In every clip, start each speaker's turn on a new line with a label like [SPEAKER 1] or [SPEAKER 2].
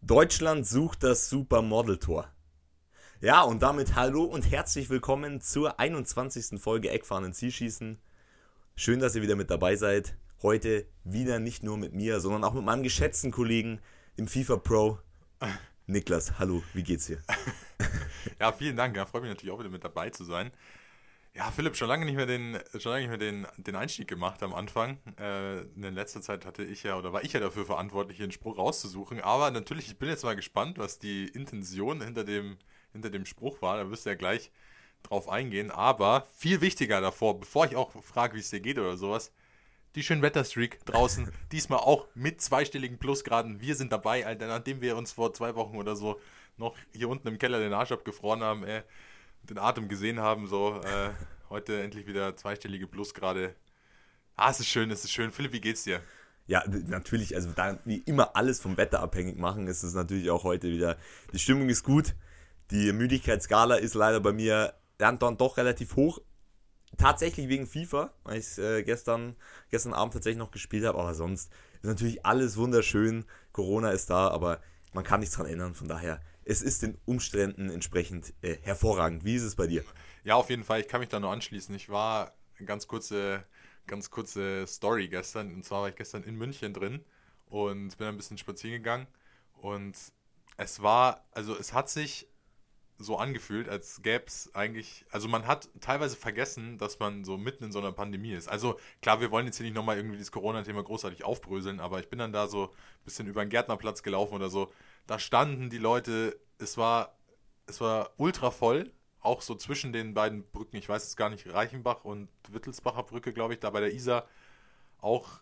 [SPEAKER 1] Deutschland sucht das Supermodel-Tor. Ja, und damit hallo und herzlich willkommen zur 21. Folge Eckfahren Zielschießen. Schön, dass ihr wieder mit dabei seid. Heute wieder nicht nur mit mir, sondern auch mit meinem geschätzten Kollegen im FIFA Pro, Niklas. Hallo, wie geht's dir?
[SPEAKER 2] ja, vielen Dank. Ja, freue mich natürlich auch wieder mit dabei zu sein. Ja, Philipp, schon lange nicht mehr den, schon lange nicht mehr den, den Einstieg gemacht am Anfang. Äh, in letzter Zeit hatte ich ja, oder war ich ja dafür verantwortlich, einen Spruch rauszusuchen. Aber natürlich, ich bin jetzt mal gespannt, was die Intention hinter dem, hinter dem Spruch war. Da wirst du ja gleich drauf eingehen. Aber viel wichtiger davor, bevor ich auch frage, wie es dir geht oder sowas, die schönen Wetterstreak draußen. diesmal auch mit zweistelligen Plusgraden. Wir sind dabei, Alter, nachdem wir uns vor zwei Wochen oder so noch hier unten im Keller den Arsch abgefroren haben, ey den Atem gesehen haben. So, äh, heute endlich wieder zweistellige Plusgrade. Ah, es ist schön, es ist schön. Philipp, wie geht's dir?
[SPEAKER 1] Ja, natürlich, also da wie immer alles vom Wetter abhängig machen, ist es natürlich auch heute wieder. Die Stimmung ist gut. Die Müdigkeitsskala ist leider bei mir dann doch relativ hoch. Tatsächlich wegen FIFA, weil ich äh, gestern, gestern Abend tatsächlich noch gespielt habe, aber sonst ist natürlich alles wunderschön. Corona ist da, aber man kann nichts dran ändern. Von daher es ist den Umständen entsprechend äh, hervorragend. Wie ist es bei dir?
[SPEAKER 2] Ja, auf jeden Fall. Ich kann mich da nur anschließen. Ich war eine ganz kurze, ganz kurze Story gestern. Und zwar war ich gestern in München drin und bin ein bisschen spazieren gegangen. Und es war, also es hat sich so angefühlt, als gäbe es eigentlich, also man hat teilweise vergessen, dass man so mitten in so einer Pandemie ist. Also klar, wir wollen jetzt hier nicht nochmal irgendwie das Corona-Thema großartig aufbröseln, aber ich bin dann da so ein bisschen über den Gärtnerplatz gelaufen oder so da standen die Leute, es war, es war ultra voll, auch so zwischen den beiden Brücken, ich weiß es gar nicht, Reichenbach und Wittelsbacher Brücke, glaube ich, da bei der Isar auch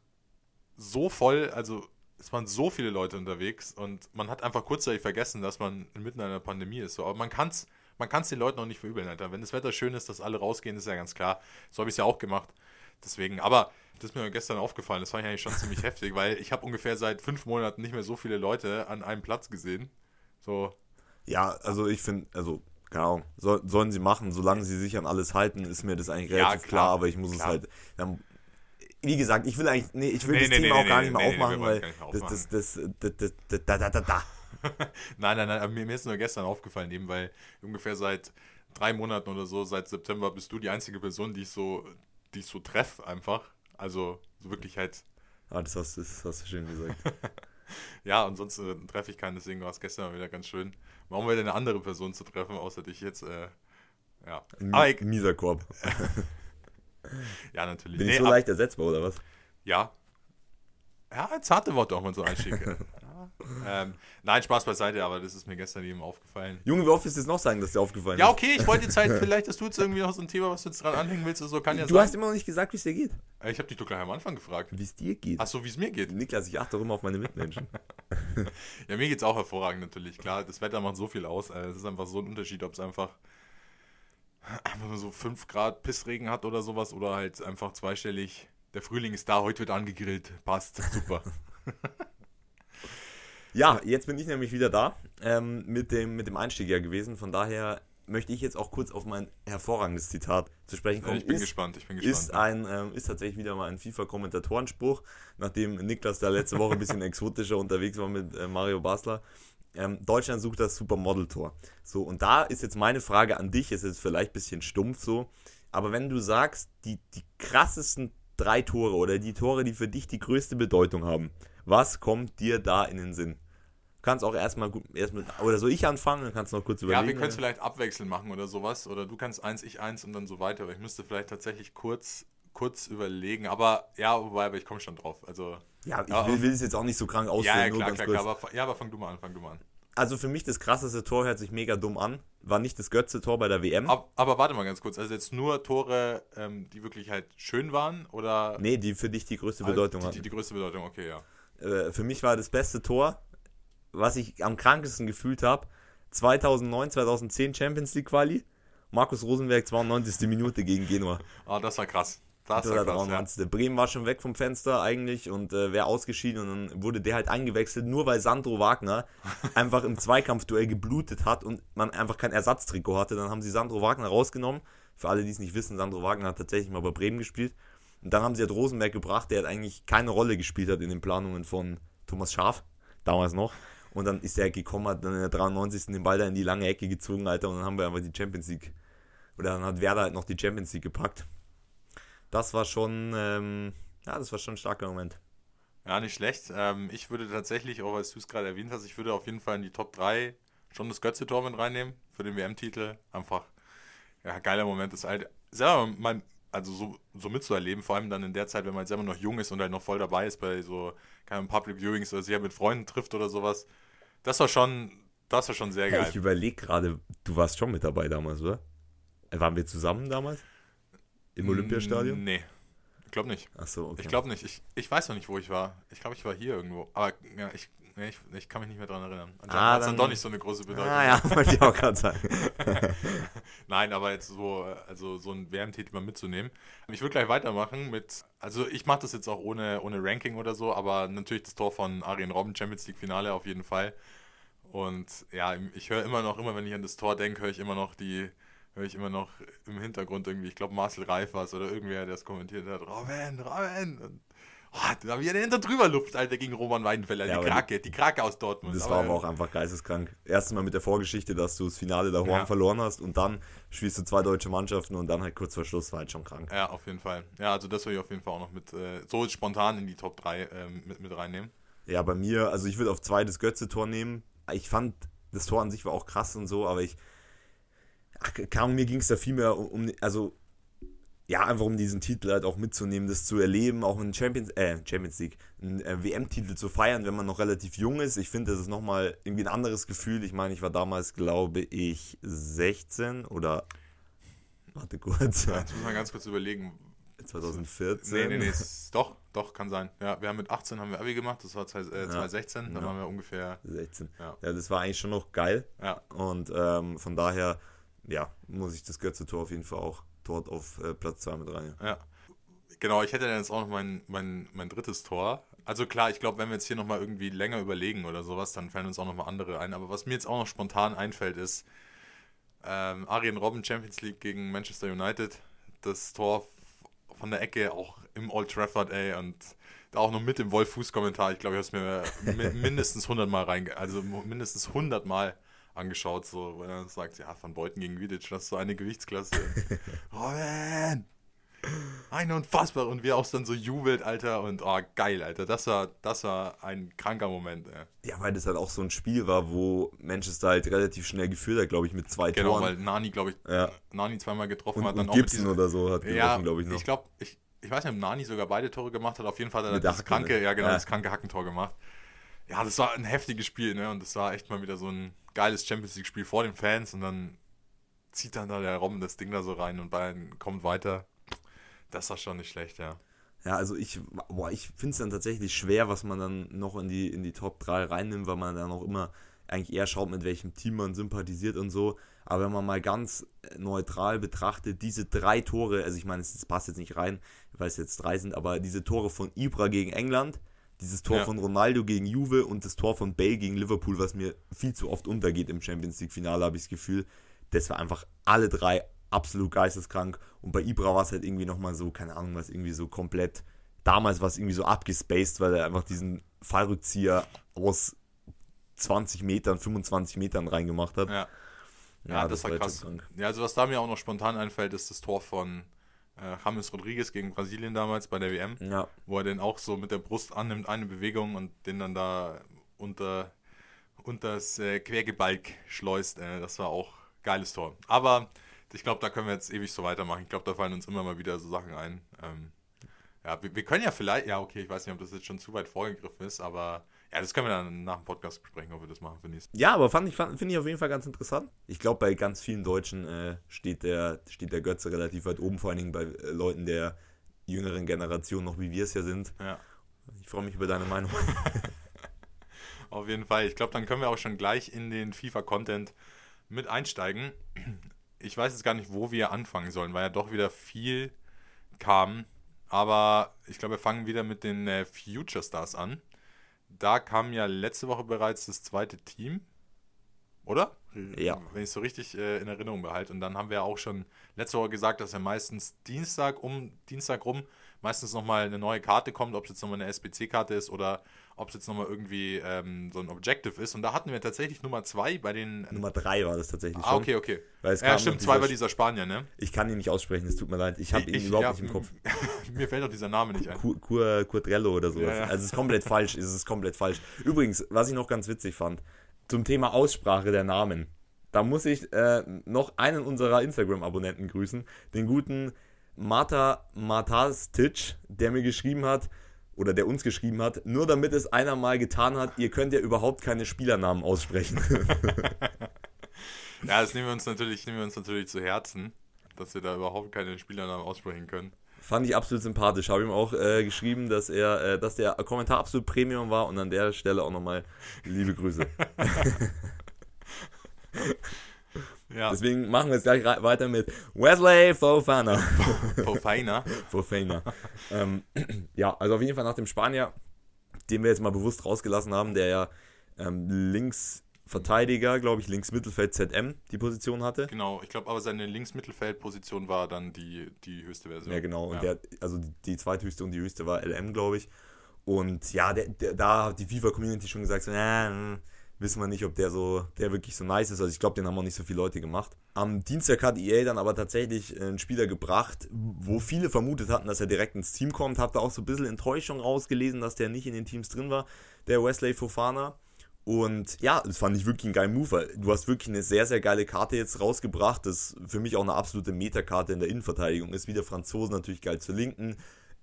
[SPEAKER 2] so voll, also es waren so viele Leute unterwegs und man hat einfach kurzzeitig vergessen, dass man inmitten einer Pandemie ist. So. Aber man kann es man kann's den Leuten auch nicht verübeln, Alter. Wenn das Wetter schön ist, dass alle rausgehen, ist ja ganz klar. So habe ich es ja auch gemacht. Deswegen, aber das ist mir gestern aufgefallen, das fand ich eigentlich schon ziemlich heftig, weil ich habe ungefähr seit fünf Monaten nicht mehr so viele Leute an einem Platz gesehen. So.
[SPEAKER 1] Ja, also ich finde, also, genau, so, sollen sie machen, solange sie sich an alles halten, ist mir das eigentlich relativ ja, klar, klar, aber ich muss klar. es halt. Dann, wie gesagt, ich will eigentlich, nee, ich will nee, das nee, Thema nee, auch gar nicht mehr aufmachen, weil das, das, das, das, das, da, da, da, da.
[SPEAKER 2] nein, nein, nein, mir, mir ist nur gestern aufgefallen, eben weil ungefähr seit drei Monaten oder so, seit September bist du die einzige Person, die ich so, die ich so treffe einfach. Also so wirklich halt.
[SPEAKER 1] Ah, das hast, das hast du schön gesagt.
[SPEAKER 2] ja, und sonst äh, treffe ich keinen, deswegen war es gestern wieder ganz schön. Warum wir denn eine andere Person zu treffen, außer dich jetzt? Äh, ja.
[SPEAKER 1] Aber ich, Mieser Korb.
[SPEAKER 2] ja, natürlich.
[SPEAKER 1] Bin ich nee, so leicht ersetzbar, oder was?
[SPEAKER 2] Ja. Ja, zarte Worte auch mal so ähm, nein, Spaß beiseite, aber das ist mir gestern eben aufgefallen.
[SPEAKER 1] Junge, wie oft ist es noch sagen, dass dir aufgefallen
[SPEAKER 2] ist? Ja, okay, ich wollte jetzt halt vielleicht, dass du jetzt irgendwie noch so ein Thema, was du jetzt dran anhängen willst, oder so kann ja
[SPEAKER 1] Du sein. hast immer noch nicht gesagt, wie es dir geht.
[SPEAKER 2] Äh, ich habe dich doch gleich am Anfang gefragt.
[SPEAKER 1] Wie es dir geht.
[SPEAKER 2] Ach so, wie es mir geht.
[SPEAKER 1] Niklas, ich achte auch immer auf meine Mitmenschen.
[SPEAKER 2] ja, mir geht es auch hervorragend natürlich. Klar, das Wetter macht so viel aus. Äh, es ist einfach so ein Unterschied, ob es einfach einfach nur so 5 Grad Pissregen hat oder sowas oder halt einfach zweistellig. Der Frühling ist da, heute wird angegrillt. Passt, super.
[SPEAKER 1] Ja, jetzt bin ich nämlich wieder da ähm, mit, dem, mit dem Einstieg ja gewesen. Von daher möchte ich jetzt auch kurz auf mein hervorragendes Zitat zu sprechen kommen.
[SPEAKER 2] Ich bin ist, gespannt, ich bin gespannt.
[SPEAKER 1] Ist, ein, ähm, ist tatsächlich wieder mal ein FIFA-Kommentatorenspruch, nachdem Niklas da letzte Woche ein bisschen exotischer unterwegs war mit äh, Mario Basler. Ähm, Deutschland sucht das Supermodel-Tor. So, und da ist jetzt meine Frage an dich, ist jetzt vielleicht ein bisschen stumpf so, aber wenn du sagst, die, die krassesten drei Tore oder die Tore, die für dich die größte Bedeutung haben, was kommt dir da in den Sinn? Kannst auch erstmal gut, erstmal, oder soll ich anfangen, dann kannst du noch kurz überlegen.
[SPEAKER 2] Ja, wir können es vielleicht abwechselnd machen oder sowas. Oder du kannst eins, ich eins und dann so weiter. Aber ich müsste vielleicht tatsächlich kurz, kurz überlegen. Aber ja, wobei, aber ich komme schon drauf. Also,
[SPEAKER 1] ja, ich will, will es jetzt auch nicht so krank ausführen.
[SPEAKER 2] Ja, ja klar, klar, klar. Aber, ja, aber fang du mal an, fang du mal an.
[SPEAKER 1] Also für mich das krasseste Tor hört sich mega dumm an. War nicht das Götze-Tor bei der WM.
[SPEAKER 2] Aber, aber, warte mal ganz kurz. Also jetzt nur Tore, ähm, die wirklich halt schön waren? Oder?
[SPEAKER 1] Nee, die für dich die größte ah, Bedeutung
[SPEAKER 2] hatten. Die, die größte Bedeutung, okay, ja.
[SPEAKER 1] Äh, für mich war das beste Tor was ich am krankesten gefühlt habe, 2009, 2010 Champions League Quali, Markus Rosenberg 92. Minute gegen Genua.
[SPEAKER 2] Ah, oh, das war krass. Das war
[SPEAKER 1] krass, ja. Bremen war schon weg vom Fenster eigentlich und äh, wäre ausgeschieden und dann wurde der halt eingewechselt, nur weil Sandro Wagner einfach im Zweikampfduell geblutet hat und man einfach kein Ersatztrikot hatte. Dann haben sie Sandro Wagner rausgenommen. Für alle, die es nicht wissen, Sandro Wagner hat tatsächlich mal bei Bremen gespielt. Und dann haben sie halt Rosenberg gebracht, der halt eigentlich keine Rolle gespielt hat in den Planungen von Thomas Schaf, damals noch. Und dann ist der gekommen, hat dann in der 93. den Ball da in die lange Ecke gezogen, Alter, und dann haben wir einfach die Champions League. Oder dann hat Werder halt noch die Champions League gepackt. Das war schon, ähm, ja, das war schon ein starker Moment.
[SPEAKER 2] Ja, nicht schlecht. Ähm, ich würde tatsächlich, auch als du es gerade erwähnt hast, ich würde auf jeden Fall in die Top 3 schon das Götze-Tor mit reinnehmen für den WM-Titel. Einfach, ja, geiler Moment, das halt selber mal, also so, so mitzuerleben, vor allem dann in der Zeit, wenn man selber noch jung ist und halt noch voll dabei ist bei so keinem Public Viewings oder sich halt mit Freunden trifft oder sowas. Das war schon, das war schon sehr geil.
[SPEAKER 1] Ich überlege gerade, du warst schon mit dabei damals, oder? Waren wir zusammen damals? Im Olympiastadion?
[SPEAKER 2] Nee, ich glaube nicht.
[SPEAKER 1] Ach so, okay.
[SPEAKER 2] Ich glaube nicht. Ich, ich weiß noch nicht, wo ich war. Ich glaube, ich war hier irgendwo. Aber ja, ich, nee, ich, ich kann mich nicht mehr daran erinnern. Anscheinend
[SPEAKER 1] Ah,
[SPEAKER 2] hat es dann doch nicht so eine große Bedeutung.
[SPEAKER 1] Ah ja, wollte ich auch gerade sagen.
[SPEAKER 2] Nein, aber jetzt so, also so ein WM-Titel mal mitzunehmen. Ich würde gleich weitermachen mit, also ich mache das jetzt auch ohne, ohne Ranking oder so, aber natürlich das Tor von Arjen Robben, Champions League Finale auf jeden Fall. Und ja, ich höre immer noch, immer wenn ich an das Tor denke, höre ich immer noch die, höre ich immer noch im Hintergrund irgendwie, ich glaube Marcel Reif war es oder irgendwer, der es kommentiert hat, Robben, Robben. Und, oh, da ich ja hinter drüber Luft, Alter, gegen Roman Weidenfeller,
[SPEAKER 1] Ja,
[SPEAKER 2] die
[SPEAKER 1] aber
[SPEAKER 2] Krake, die Krake aus Dortmund.
[SPEAKER 1] Das war aber auch einfach geisteskrank. Erstes Mal mit der Vorgeschichte, dass du das Finale Horn
[SPEAKER 2] Ja.
[SPEAKER 1] verloren hast und dann spielst du zwei deutsche Mannschaften und dann halt kurz vor Schluss war halt schon krank.
[SPEAKER 2] Ja, auf jeden Fall. Ja, also das will ich auf jeden Fall auch noch mit, äh, so spontan in die Top 3 ähm, mit, mit reinnehmen.
[SPEAKER 1] Ja, bei mir, also ich würde auf zwei das Götze-Tor nehmen. Ich fand, das Tor an sich war auch krass und so, aber ich, ach, Ahnung, mir ging es da viel mehr um, um, also, ja, einfach um diesen Titel halt auch mitzunehmen, das zu erleben, auch in Champions, äh, Champions League, einen äh, WM-Titel zu feiern, wenn man noch relativ jung ist. Ich finde, das ist nochmal irgendwie ein anderes Gefühl. Ich meine, ich war damals, glaube ich, 16 oder, warte kurz,
[SPEAKER 2] Ja, jetzt muss man ganz kurz überlegen.
[SPEAKER 1] 2014.
[SPEAKER 2] Nee, nee, nee, doch, doch, kann sein. Ja, wir haben mit 18 haben wir Abi gemacht, das war zwei- äh, 2016, da
[SPEAKER 1] Ja.
[SPEAKER 2] waren wir ungefähr,
[SPEAKER 1] 16.
[SPEAKER 2] Ja.
[SPEAKER 1] ja, das war eigentlich schon noch geil.
[SPEAKER 2] ja,
[SPEAKER 1] Und ähm, von daher, ja, muss ich das Götze-Tor auf jeden Fall auch dort auf äh, Platz 2 mit rein.
[SPEAKER 2] ja. Genau, ich hätte dann jetzt auch noch mein, mein, mein drittes Tor. Also klar, ich glaube, wenn wir jetzt hier nochmal irgendwie länger überlegen oder sowas, dann fallen uns auch nochmal andere ein. Aber was mir jetzt auch noch spontan einfällt, ist ähm, Arjen Robben Champions League gegen Manchester United. Das Tor von der Ecke auch im Old Trafford, ey, und da auch noch mit dem Wolf-Fuß-Kommentar. Ich glaube, ich habe es mir mi- mindestens 100 Mal rein, also mindestens 100 Mal angeschaut, so, weil er sagt, ja, Van Beuten gegen Vidic, das ist so eine Gewichtsklasse. Robben! Ein unfassbar und wie er auch dann so jubelt, Alter, und oh, geil, Alter, das war, das war ein kranker Moment, ey.
[SPEAKER 1] Ja, weil das halt auch so ein Spiel war, wo Manchester halt relativ schnell geführt hat, glaube ich, mit zwei
[SPEAKER 2] Genau,
[SPEAKER 1] Toren.
[SPEAKER 2] weil Nani, glaube ich,
[SPEAKER 1] Ja.
[SPEAKER 2] Nani zweimal getroffen
[SPEAKER 1] und,
[SPEAKER 2] hat, dann
[SPEAKER 1] und
[SPEAKER 2] auch
[SPEAKER 1] Gibson
[SPEAKER 2] diesem-
[SPEAKER 1] oder so hat getroffen,
[SPEAKER 2] Ja,
[SPEAKER 1] glaube ich, noch.
[SPEAKER 2] ich glaube, ich, ich weiß nicht, ob Nani sogar beide Tore gemacht hat. Auf jeden Fall hat er
[SPEAKER 1] Mit
[SPEAKER 2] das kranke,
[SPEAKER 1] ne?
[SPEAKER 2] ja genau,
[SPEAKER 1] Ja.
[SPEAKER 2] das kranke Hackentor gemacht. Ja, das war ein heftiges Spiel, ne? Und das war echt mal wieder so ein geiles Champions League-Spiel vor den Fans und dann zieht dann da der Robben das Ding da so rein und Bayern kommt weiter. Das war schon nicht schlecht, ja.
[SPEAKER 1] Ja, also ich, boah, ich finde es dann tatsächlich schwer, was man dann noch in die, in die Top 3 reinnimmt, weil man dann auch immer eigentlich eher schaut, mit welchem Team man sympathisiert und so. Aber wenn man mal ganz neutral betrachtet, diese drei Tore, also ich meine, es, es passt jetzt nicht rein, weil es jetzt drei sind, aber diese Tore von Ibra gegen England, dieses Tor
[SPEAKER 2] Ja.
[SPEAKER 1] von Ronaldo gegen Juve und das Tor von Bale gegen Liverpool, was mir viel zu oft untergeht im Champions League-Finale, habe ich das Gefühl, das war einfach alle drei absolut geisteskrank. Und bei Ibra war es halt irgendwie nochmal so, keine Ahnung, was irgendwie so komplett, damals war es irgendwie so abgespaced, weil er einfach diesen Fallrückzieher aus 20 Metern, 25 Metern reingemacht hat.
[SPEAKER 2] Ja, ja, das, war
[SPEAKER 1] jetzt
[SPEAKER 2] krass.
[SPEAKER 1] schon krank.
[SPEAKER 2] Ja, also was da mir auch noch spontan einfällt, ist das Tor von äh, James Rodriguez gegen Brasilien damals bei der WM.
[SPEAKER 1] Ja,
[SPEAKER 2] wo er den auch so mit der Brust annimmt, eine Bewegung und den dann da unter unters äh, Quergebalg schleust. Äh, das war auch geiles Tor. Aber ich glaube, da können wir jetzt ewig so weitermachen. Ich glaube, da fallen uns immer mal wieder so Sachen ein. Ähm, ja, wir, wir können ja vielleicht, ja, okay, ich weiß nicht, ob das jetzt schon zu weit vorgegriffen ist, aber ja, das können wir dann nach dem Podcast besprechen, ob wir das machen für nächstes
[SPEAKER 1] ja aber fand ich, finde ich auf jeden Fall ganz interessant. Ich glaube, bei ganz vielen Deutschen äh, steht, der, steht der Götze relativ weit oben, vor allen Dingen bei äh, Leuten der jüngeren Generation, noch wie wir es ja sind.
[SPEAKER 2] Ja,
[SPEAKER 1] Ich freue mich über deine Meinung.
[SPEAKER 2] auf jeden Fall. Ich glaube, dann können wir auch schon gleich in den FIFA-Content mit einsteigen. Ich weiß jetzt gar nicht, wo wir anfangen sollen, weil ja doch wieder viel kam. Aber ich glaube, wir fangen wieder mit den äh, Future Stars an. Da kam ja letzte Woche bereits das zweite Team. Oder?
[SPEAKER 1] Ja.
[SPEAKER 2] Wenn ich es so richtig äh, in Erinnerung behalte. Und dann haben wir auch schon letzte Woche gesagt, dass ja meistens Dienstag um Dienstag rum meistens nochmal eine neue Karte kommt, ob es jetzt nochmal eine SBC-Karte ist oder ob es jetzt nochmal irgendwie ähm, so ein Objective ist. Und da hatten wir tatsächlich Nummer zwei bei den.
[SPEAKER 1] Nummer drei war das tatsächlich
[SPEAKER 2] ah,
[SPEAKER 1] schon.
[SPEAKER 2] okay, okay.
[SPEAKER 1] Es
[SPEAKER 2] Ja, stimmt, zwei war dieser Spanier, ne?
[SPEAKER 1] Ich kann ihn nicht aussprechen, es tut mir leid. Ich habe ihn
[SPEAKER 2] Ich-
[SPEAKER 1] überhaupt
[SPEAKER 2] ja,
[SPEAKER 1] nicht im Kopf.
[SPEAKER 2] Mir fällt auch dieser Name nicht ein.
[SPEAKER 1] Kurtrello oder sowas.
[SPEAKER 2] Ja, ja.
[SPEAKER 1] Also es ist komplett falsch. Es ist komplett falsch. Übrigens, was ich noch ganz witzig fand, zum Thema Aussprache der Namen. Da muss ich äh, noch einen unserer Instagram-Abonnenten grüßen, den guten Marta Matastic, der mir geschrieben hat, oder der uns geschrieben hat, nur damit es einer mal getan hat, ihr könnt ja überhaupt keine Spielernamen aussprechen.
[SPEAKER 2] Ja, das nehmen wir uns natürlich, nehmen wir uns natürlich zu Herzen, dass wir da überhaupt keine Spielernamen aussprechen können.
[SPEAKER 1] Fand ich absolut sympathisch. Habe ihm auch äh, geschrieben, dass er, äh, dass der Kommentar absolut Premium war und an der Stelle auch nochmal liebe Grüße.
[SPEAKER 2] Ja,
[SPEAKER 1] Deswegen machen wir jetzt gleich weiter mit Wesley Fofana.
[SPEAKER 2] Fofana.
[SPEAKER 1] Fofana. ähm, ja, also auf jeden Fall nach dem Spanier, den wir jetzt mal bewusst rausgelassen haben, der ja ähm, Linksverteidiger, glaube ich, Linksmittelfeld ZM die Position hatte.
[SPEAKER 2] Genau, ich glaube aber seine Linksmittelfeldposition war dann die, die höchste Version.
[SPEAKER 1] Ja, genau. Und
[SPEAKER 2] Ja.
[SPEAKER 1] der, also die, die zweithöchste und die höchste war LM, glaube ich. Und ja, der, der, da hat die FIFA-Community schon gesagt, so, äh, wissen wir nicht, ob der so, der wirklich so nice ist. Also ich glaube, den haben auch nicht so viele Leute gemacht. Am Dienstag hat EA dann aber tatsächlich einen Spieler gebracht, wo viele vermutet hatten, dass er direkt ins Team kommt. Hab da auch so ein bisschen Enttäuschung rausgelesen, dass der nicht in den Teams drin war, der Wesley Fofana. Und ja, das fand ich wirklich ein geiler Move. Du hast wirklich eine sehr, sehr geile Karte jetzt rausgebracht. Das für mich auch eine absolute Metakarte in der Innenverteidigung ist. Wie der Franzosen natürlich geil zur Linken.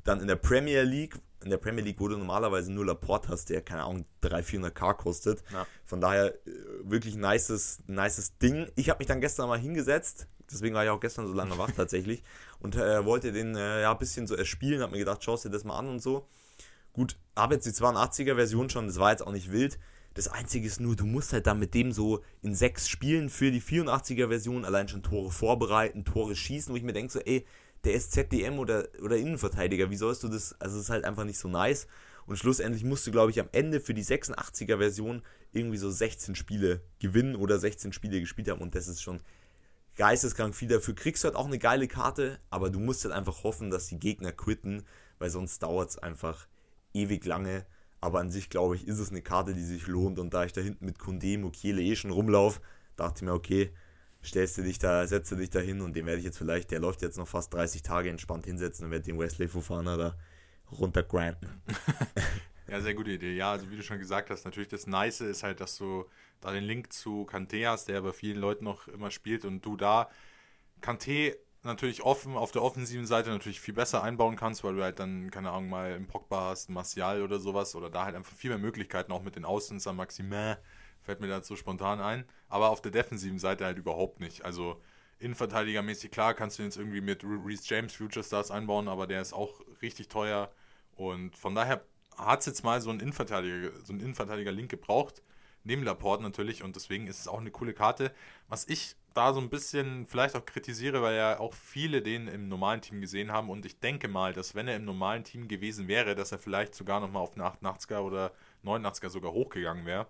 [SPEAKER 1] Dann in der Premier League. In der Premier League, wo du normalerweise nur Laporte hast, der, keine Ahnung, 300, 400k kostet.
[SPEAKER 2] Ja.
[SPEAKER 1] Von daher äh, wirklich ein nices, nices Ding. Ich habe mich dann gestern mal hingesetzt. Deswegen war ich auch gestern so lange wach tatsächlich. Und äh, wollte den äh, ja ein bisschen so erspielen. Hab mir gedacht, schaust dir das mal an und so. Gut, habe jetzt die 82er Version schon, das war jetzt auch nicht wild. Das Einzige ist nur, du musst halt dann mit dem so in sechs Spielen für die 84er Version allein schon Tore vorbereiten, Tore schießen, wo ich mir denke so, ey, der ist ZDM oder, oder Innenverteidiger, wie sollst du das, also es ist halt einfach nicht so nice. Und schlussendlich musst du, glaube ich, am Ende für die 86er Version irgendwie so 16 Spiele gewinnen oder 16 Spiele gespielt haben und das ist schon geisteskrank viel. Dafür kriegst du halt auch eine geile Karte, aber du musst halt einfach hoffen, dass die Gegner quitten, weil sonst dauert es einfach ewig lange. Aber an sich, glaube ich, ist es eine Karte, die sich lohnt. Und da ich da hinten mit Kunde, Mukiele eh schon rumlaufe, dachte ich mir, okay, stellst du dich da, setzt du dich da hin und den werde ich jetzt vielleicht, der läuft jetzt noch fast 30 Tage entspannt hinsetzen und werde den Wesley Fofana da runtergranten.
[SPEAKER 2] Ja, sehr gute Idee. Ja, also wie du schon gesagt hast, natürlich das Nice ist halt, dass du da den Link zu Kanté hast, der bei vielen Leuten noch immer spielt und du da Kanté natürlich offen auf der offensiven Seite natürlich viel besser einbauen kannst, weil du halt dann, keine Ahnung, mal im Pogba hast, Martial oder sowas oder da halt einfach viel mehr Möglichkeiten auch mit den Außen, Maximin fällt mir dazu spontan ein, aber auf der defensiven Seite halt überhaupt nicht. Also Innenverteidigermäßig, klar, kannst du jetzt irgendwie mit Reese James Future Stars einbauen, aber der ist auch richtig teuer und von daher hat es jetzt mal so ein Innenverteidiger, so ein Innenverteidiger-Link gebraucht, neben Laporte natürlich und deswegen ist es auch eine coole Karte. Was ich da so ein bisschen vielleicht auch kritisiere, weil ja auch viele den im normalen Team gesehen haben und ich denke mal, dass wenn er im normalen Team gewesen wäre, dass er vielleicht sogar nochmal auf eine 88er oder 89er sogar hochgegangen wäre.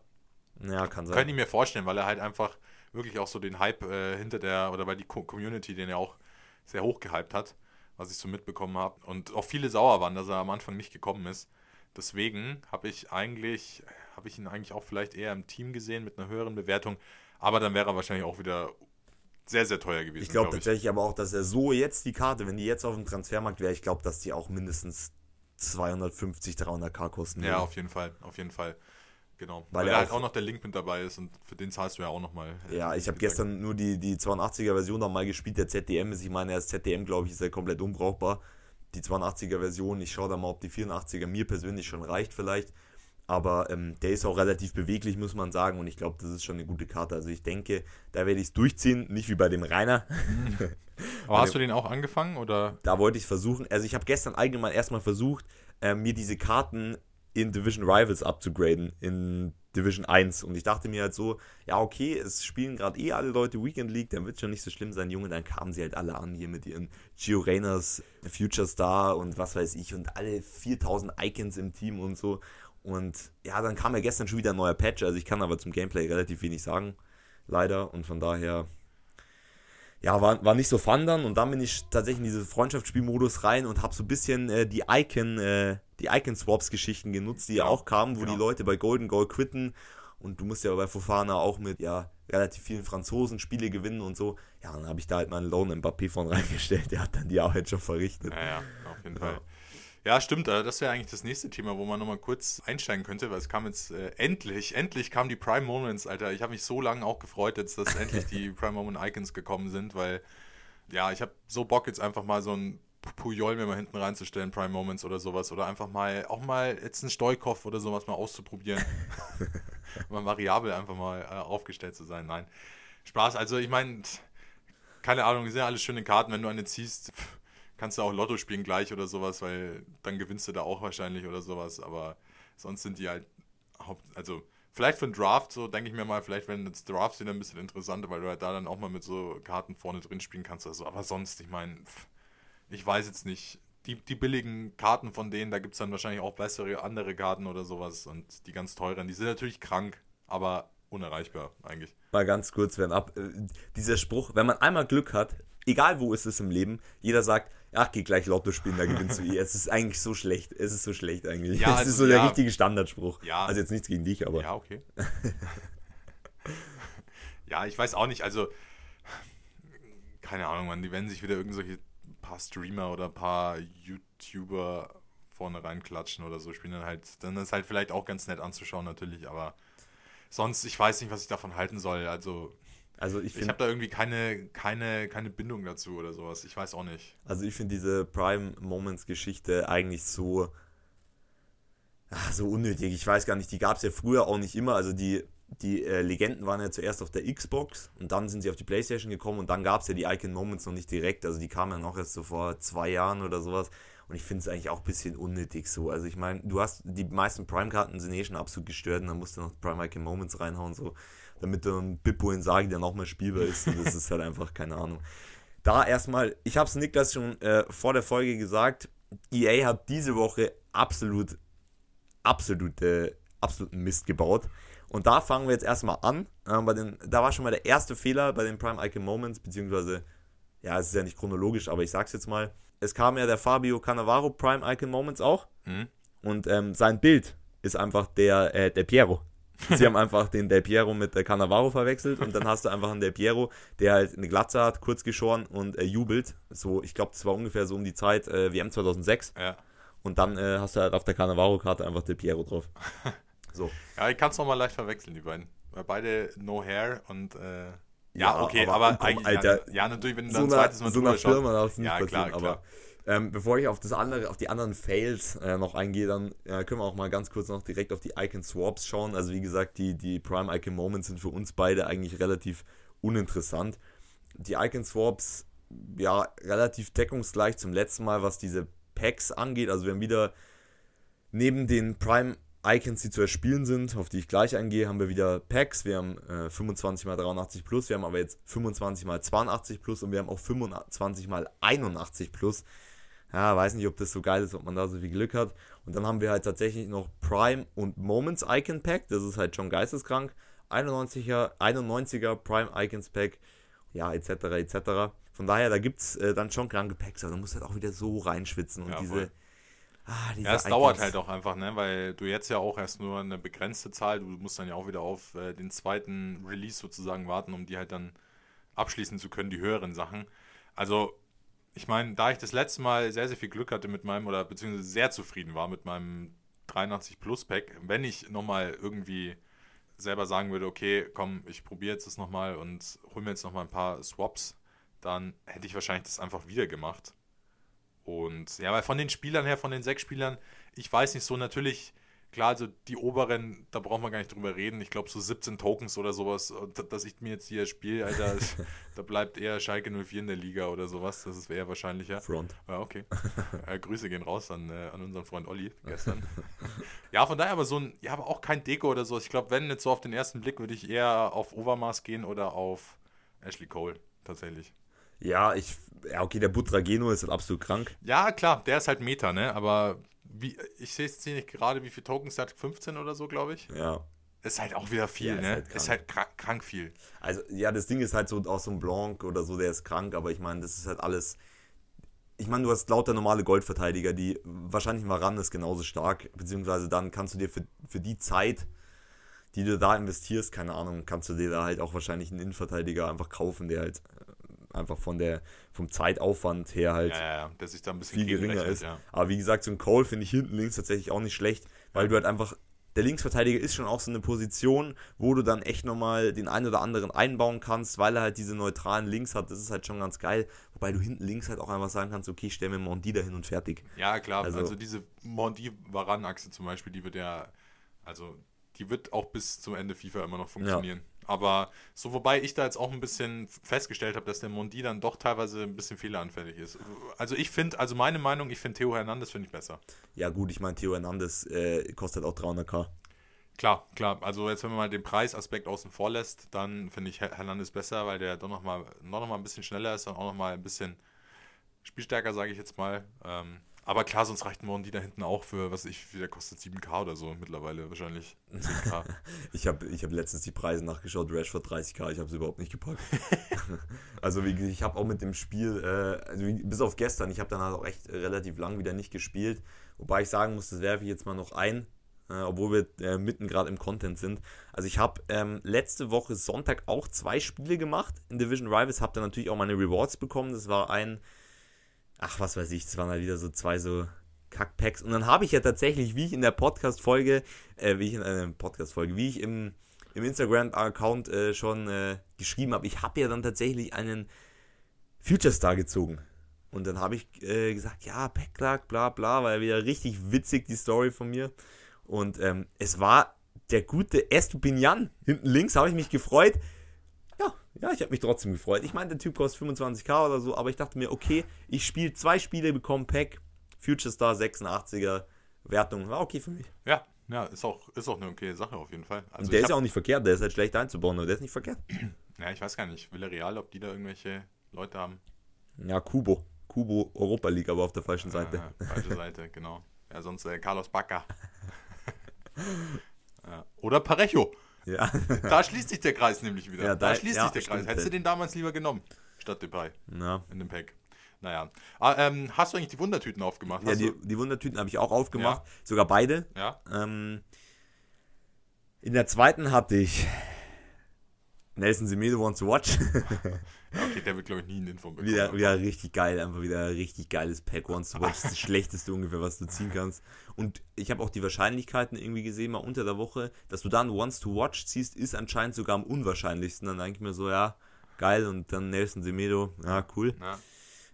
[SPEAKER 1] Ja, kann sein.
[SPEAKER 2] Könnte ich mir vorstellen, weil er halt einfach wirklich auch so den Hype äh, hinter der, oder weil die Co Community den ja auch sehr hoch gehypt hat, was ich so mitbekommen habe. Und auch viele sauer waren, dass er am Anfang nicht gekommen ist. Deswegen habe ich eigentlich, habe ich ihn eigentlich auch vielleicht eher im Team gesehen mit einer höheren Bewertung. Aber dann wäre er wahrscheinlich auch wieder sehr, sehr teuer gewesen.
[SPEAKER 1] Ich glaube
[SPEAKER 2] glaub
[SPEAKER 1] tatsächlich aber auch, dass er so jetzt die Karte, wenn die jetzt auf dem Transfermarkt wäre, ich glaube, dass die auch mindestens 250, 300k kosten.
[SPEAKER 2] Ja,
[SPEAKER 1] würde.
[SPEAKER 2] auf jeden Fall, auf jeden Fall. Genau.
[SPEAKER 1] Weil
[SPEAKER 2] Weil,
[SPEAKER 1] er
[SPEAKER 2] da halt auch- noch der Link mit dabei ist und für den zahlst du ja auch nochmal.
[SPEAKER 1] Ja, ich habe gestern nur die, die 82er Version noch mal gespielt. Der ZDM ist, ich meine, das ZDM, glaube ich, ist ja komplett unbrauchbar. Die 82er Version, ich schaue da mal, ob die 84er mir persönlich schon reicht vielleicht. Aber ähm, der ist auch relativ beweglich, muss man sagen. Und ich glaube, das ist schon eine gute Karte. Also ich denke, da werde ich es durchziehen. Nicht wie bei dem Rainer.
[SPEAKER 2] Aber hast du den auch angefangen oder?
[SPEAKER 1] da wollte ich versuchen, also ich habe gestern allgemein erstmal versucht, äh, mir diese Karten in Division Rivals abzugraden, in Division 1. Und ich dachte mir halt so, ja, okay, es spielen gerade eh alle Leute Weekend League, dann wird schon nicht so schlimm sein, Junge. Dann kamen sie halt alle an hier mit ihren Gio Reyners, Future Star und was weiß ich und alle 4000 Icons im Team und so. Und ja, dann kam ja gestern schon wieder ein neuer Patch, also ich kann aber zum Gameplay relativ wenig sagen, leider. Und von daher, ja, war, war nicht so fun dann und dann bin ich tatsächlich in diese Freundschaftsspielmodus rein und habe so ein bisschen äh, die Icon, äh, die Icon-Swaps-Geschichten genutzt, die ja, auch kamen, wo genau. die Leute bei Golden Goal quitten und du musst ja bei Fofana auch mit ja relativ vielen Franzosen Spiele gewinnen und so. Ja, dann habe ich da halt meinen Lone Mbappé von reingestellt, der hat dann die Arbeit schon verrichtet.
[SPEAKER 2] Ja, ja, auf jeden Fall. Ja, stimmt. Äh, das wäre eigentlich das nächste Thema, wo man nochmal kurz einsteigen könnte, weil es kam jetzt äh, endlich, endlich kamen die Prime Moments, Alter. Ich habe mich so lange auch gefreut, jetzt, dass endlich die Prime Moment Icons gekommen sind, weil ja, ich habe so Bock jetzt einfach mal so ein Puyol mir mal hinten reinzustellen, Prime Moments oder sowas. Oder einfach mal, auch mal jetzt einen Stoikov oder sowas mal auszuprobieren. mal variabel einfach mal äh, aufgestellt zu sein. Nein. Spaß, also ich meine, keine Ahnung, sind ja alles schöne Karten, wenn du eine ziehst. Pff, kannst du auch Lotto spielen gleich oder sowas, weil dann gewinnst du da auch wahrscheinlich oder sowas. Aber sonst sind die halt Haupt, also vielleicht für einen Draft, so denke ich mir mal, vielleicht wenn das Draft wieder ein bisschen interessanter, weil du halt da dann auch mal mit so Karten vorne drin spielen kannst oder so. Aber sonst, ich meine, ich weiß jetzt nicht. Die, die billigen Karten von denen, da gibt es dann wahrscheinlich auch bessere andere Karten oder sowas. Und die ganz teuren, die sind natürlich krank, aber unerreichbar eigentlich.
[SPEAKER 1] Mal ganz kurz, wenn ab. Äh, dieser Spruch, wenn man einmal Glück hat, egal wo ist es im Leben, jeder sagt, ach, geh gleich Lotto spielen, da gewinnst du eh. Es ist eigentlich so schlecht. Es ist so schlecht eigentlich. Ja, es also, ist so ja, der richtige Standardspruch. Ja, also jetzt nichts gegen dich, aber.
[SPEAKER 2] Ja, okay. ja, ich weiß auch nicht, also keine Ahnung, man, die werden sich wieder irgendwelche paar Streamer oder ein paar YouTuber vorne reinklatschen oder so spielen dann halt, dann ist halt vielleicht auch ganz nett anzuschauen natürlich, aber sonst, ich weiß nicht, was ich davon halten soll. Also also ich, ich habe da irgendwie keine, keine, keine Bindung dazu oder sowas. Ich weiß auch nicht.
[SPEAKER 1] Also ich finde diese Prime Moments Geschichte eigentlich so, ach, so unnötig. Ich weiß gar nicht, die gab es ja früher auch nicht immer. Also die, die äh, Legenden waren ja zuerst auf der Xbox und dann sind sie auf die Playstation gekommen und dann gab es ja die Icon Moments noch nicht direkt. Also die kamen ja noch erst so vor zwei Jahren oder sowas. Und ich finde es eigentlich auch ein bisschen unnötig so. Also ich meine, du hast die meisten Prime-Karten sind eh schon absolut gestört und dann musst du noch Prime Icon Moments reinhauen. So damit dann Bippo in Sagi dann auch mal spielbar ist. Und das ist halt einfach, keine Ahnung. Da erstmal, ich habe es Niklas schon äh, vor der Folge gesagt, EA hat diese Woche absolut, absolut, äh, absoluten Mist gebaut. Und da fangen wir jetzt erstmal an. Äh, bei den, da war schon mal der erste Fehler bei den Prime Icon Moments, beziehungsweise, ja, es ist ja nicht chronologisch, aber ich sag's jetzt mal. Es kam ja der Fabio Cannavaro Prime Icon Moments auch. Mhm. Und ähm, sein Bild ist einfach der, äh, der Piero. Sie haben einfach den Del Piero mit der Cannavaro verwechselt und dann hast du einfach einen Del Piero, der halt eine Glatze hat, kurz geschoren und äh, jubelt. So, ich glaube, das war ungefähr so um die Zeit äh, WM 2006. Ja. Und dann äh, hast du halt auf der Cannavaro-Karte einfach Del Piero drauf.
[SPEAKER 2] So. Ja, ich kann es nochmal leicht verwechseln, die beiden. Weil beide No Hair und äh, ja, okay, aber, aber eigentlich, Alter, ja, natürlich, wenn du dann so zweites Mal so drüber schaust.
[SPEAKER 1] Ja, klar, klar. Aber ähm, bevor ich auf das andere, auf die anderen Fails äh, noch eingehe, dann äh, können wir auch mal ganz kurz noch direkt auf die Icon Swaps schauen. Also wie gesagt, die, die Prime Icon Moments sind für uns beide eigentlich relativ uninteressant. Die Icon Swaps, ja, relativ deckungsgleich zum letzten Mal, was diese Packs angeht. Also wir haben wieder neben den Prime Icons, die zu erspielen sind, auf die ich gleich eingehe, haben wir wieder Packs. Wir haben äh, 25 x 83 plus, wir haben aber jetzt 25 x 82 plus und wir haben auch 25 x 81 plus ja, weiß nicht, ob das so geil ist, ob man da so viel Glück hat. Und dann haben wir halt tatsächlich noch Prime und Moments Icon Pack, das ist halt schon geisteskrank. 91er, 91er Prime Icons Pack, ja, etc., etc. Von daher, da gibt es äh, dann schon kranke Packs, also du musst halt auch wieder so reinschwitzen und ja, diese.
[SPEAKER 2] Ah, ja, es dauert halt auch einfach, ne? weil du jetzt ja auch erst nur eine begrenzte Zahl, du musst dann ja auch wieder auf äh, den zweiten Release sozusagen warten, um die halt dann abschließen zu können, die höheren Sachen. Also ich meine, da ich das letzte Mal sehr, sehr viel Glück hatte mit meinem, oder beziehungsweise sehr zufrieden war mit meinem 83 Plus Pack, wenn ich nochmal irgendwie selber sagen würde, okay, komm, ich probiere jetzt das nochmal und hole mir jetzt nochmal ein paar Swaps, dann hätte ich wahrscheinlich das einfach wieder gemacht. Und ja, weil von den Spielern her, von den sechs Spielern, ich weiß nicht so, natürlich Klar, also die oberen, da brauchen wir gar nicht drüber reden. Ich glaube, so 17 Tokens oder sowas, dass ich mir jetzt hier spiele, Alter, da bleibt eher Schalke 04 in der Liga oder sowas. Das wäre eher wahrscheinlicher.
[SPEAKER 1] Front.
[SPEAKER 2] Ja, okay. äh, Grüße gehen raus an, äh, an unseren Freund Olli gestern. ja, von daher aber so ein, ja, aber auch kein Deko oder so. Ich glaube, wenn jetzt so auf den ersten Blick, würde ich eher auf Overmars gehen oder auf Ashley Cole, tatsächlich.
[SPEAKER 1] Ja, ich, ja, okay, der Butrageno ist halt absolut krank.
[SPEAKER 2] Ja, klar, der ist halt Meta, ne? Aber wie, ich sehe jetzt hier nicht gerade, wie viele Tokens hat, 15 oder so, glaube ich.
[SPEAKER 1] Ja.
[SPEAKER 2] ist halt auch wieder viel,
[SPEAKER 1] Ja, ist
[SPEAKER 2] ne?
[SPEAKER 1] halt krank.
[SPEAKER 2] ist halt krank, viel.
[SPEAKER 1] Also, ja, das Ding ist halt so, auch so ein Blanc oder so, der ist krank, aber ich meine, das ist halt alles. Ich meine, du hast lauter normale Goldverteidiger, die wahrscheinlich Varan ist genauso stark, beziehungsweise dann kannst du dir für, für die Zeit, die du da investierst, keine Ahnung, kannst du dir da halt auch wahrscheinlich einen Innenverteidiger einfach kaufen, der halt einfach von der, vom Zeitaufwand her halt
[SPEAKER 2] Ja, ja, ja, dass sich da ein bisschen
[SPEAKER 1] viel geringer ist.
[SPEAKER 2] Ja.
[SPEAKER 1] Aber wie gesagt, so ein Cole finde ich hinten links tatsächlich auch nicht schlecht, weil du halt einfach, der Linksverteidiger ist schon auch so eine Position, wo du dann echt nochmal den einen oder anderen einbauen kannst, weil er halt diese neutralen Links hat. Das ist halt schon ganz geil. Wobei du hinten links halt auch einfach sagen kannst, okay, stell mir Mondi dahin und fertig.
[SPEAKER 2] Ja, klar. Also,
[SPEAKER 1] Also-
[SPEAKER 2] diese Mondi-Varan-Achse zum Beispiel, die wird ja, also die wird auch bis zum Ende FIFA immer noch funktionieren. Aber so, wobei ich da jetzt auch ein bisschen festgestellt habe, dass der Mondi dann doch teilweise ein bisschen fehleranfällig ist. Also ich finde, also meine Meinung, ich finde Theo Hernandez finde ich besser.
[SPEAKER 1] Ja gut, ich meine, Theo Hernandez äh, kostet auch 300k.
[SPEAKER 2] Klar, klar. Also jetzt, wenn man mal den Preisaspekt außen vor lässt, dann finde ich Her- Hernandez besser, weil der doch nochmal noch noch mal ein bisschen schneller ist und auch nochmal ein bisschen spielstärker, sage ich jetzt mal. Ähm, aber klar, sonst reicht Mondi da hinten auch für, was ich, der kostet 7k oder so mittlerweile wahrscheinlich. 10k.
[SPEAKER 1] Ich habe ich hab letztens die Preise nachgeschaut, Rashford 30k, ich habe es überhaupt nicht gepackt. also wie, gesagt, ich habe auch mit dem Spiel, äh, also bis auf gestern, ich habe dann halt auch echt relativ lang wieder nicht gespielt. Wobei ich sagen muss, das werfe ich jetzt mal noch ein, äh, obwohl wir äh, mitten gerade im Content sind. Also ich habe ähm, letzte Woche Sonntag auch zwei Spiele gemacht in Division Rivals, habe dann natürlich auch meine Rewards bekommen. Das war ein, ach was weiß ich, das waren halt wieder so zwei so Kackpacks. Und dann habe ich ja tatsächlich, wie ich in der Podcast-Folge, äh, wie ich in einer Podcast-Folge, wie ich im, im Instagram-Account äh, schon äh, geschrieben habe, ich habe ja dann tatsächlich einen Future Star gezogen. Und dann habe ich äh, gesagt, ja, Packlack, bla bla, war ja wieder richtig witzig, die Story von mir. Und ähm, es war der gute Estupinian. Hinten links habe ich mich gefreut. Ja, ja, ich habe mich trotzdem gefreut. Ich meine, der Typ kostet 25k oder so, aber ich dachte mir, okay, ich spiele zwei Spiele, bekomme Pack, Future Star 86er Wertung. War okay für mich.
[SPEAKER 2] ja, ja, ist auch, ist auch eine okay Sache auf jeden Fall. Also
[SPEAKER 1] Und der ist ja auch nicht verkehrt, der ist halt schlecht einzubauen, aber der ist nicht verkehrt.
[SPEAKER 2] ja, ich weiß gar nicht, Villarreal, ob die da irgendwelche Leute haben.
[SPEAKER 1] Ja, Kubo. Kubo Europa League, aber auf der falschen Seite.
[SPEAKER 2] Äh, falsche Seite, genau. Ja, sonst äh, Carlos Bacca. ja. Oder Parejo.
[SPEAKER 1] Ja.
[SPEAKER 2] Da schließt sich der Kreis nämlich wieder.
[SPEAKER 1] Ja,
[SPEAKER 2] da,
[SPEAKER 1] da-
[SPEAKER 2] schließt
[SPEAKER 1] ja,
[SPEAKER 2] sich der. Kreis. Hättest du den damals lieber genommen, statt Depay
[SPEAKER 1] Na.
[SPEAKER 2] in dem Pack. Naja. Ah, ähm, hast du eigentlich die Wundertüten aufgemacht?
[SPEAKER 1] Ja, die, die Wundertüten habe ich auch aufgemacht. Sogar beide.
[SPEAKER 2] ja?
[SPEAKER 1] Ähm, in der zweiten hatte ich Nelson Semedo Wants to Watch.
[SPEAKER 2] okay, der wird, glaube ich, nie einen Info bekommen.
[SPEAKER 1] wieder, wieder richtig geil, einfach wieder ein richtig geiles Pack Wants to Watch. Das, ist das schlechteste ungefähr, was du ziehen kannst. Und ich habe auch die Wahrscheinlichkeiten irgendwie gesehen, mal unter der Woche, dass du dann Wants to Watch ziehst, ist anscheinend sogar am unwahrscheinlichsten. Dann denke ich mir so, ja, geil. Und dann Nelson Semedo, ja, cool.
[SPEAKER 2] Ja.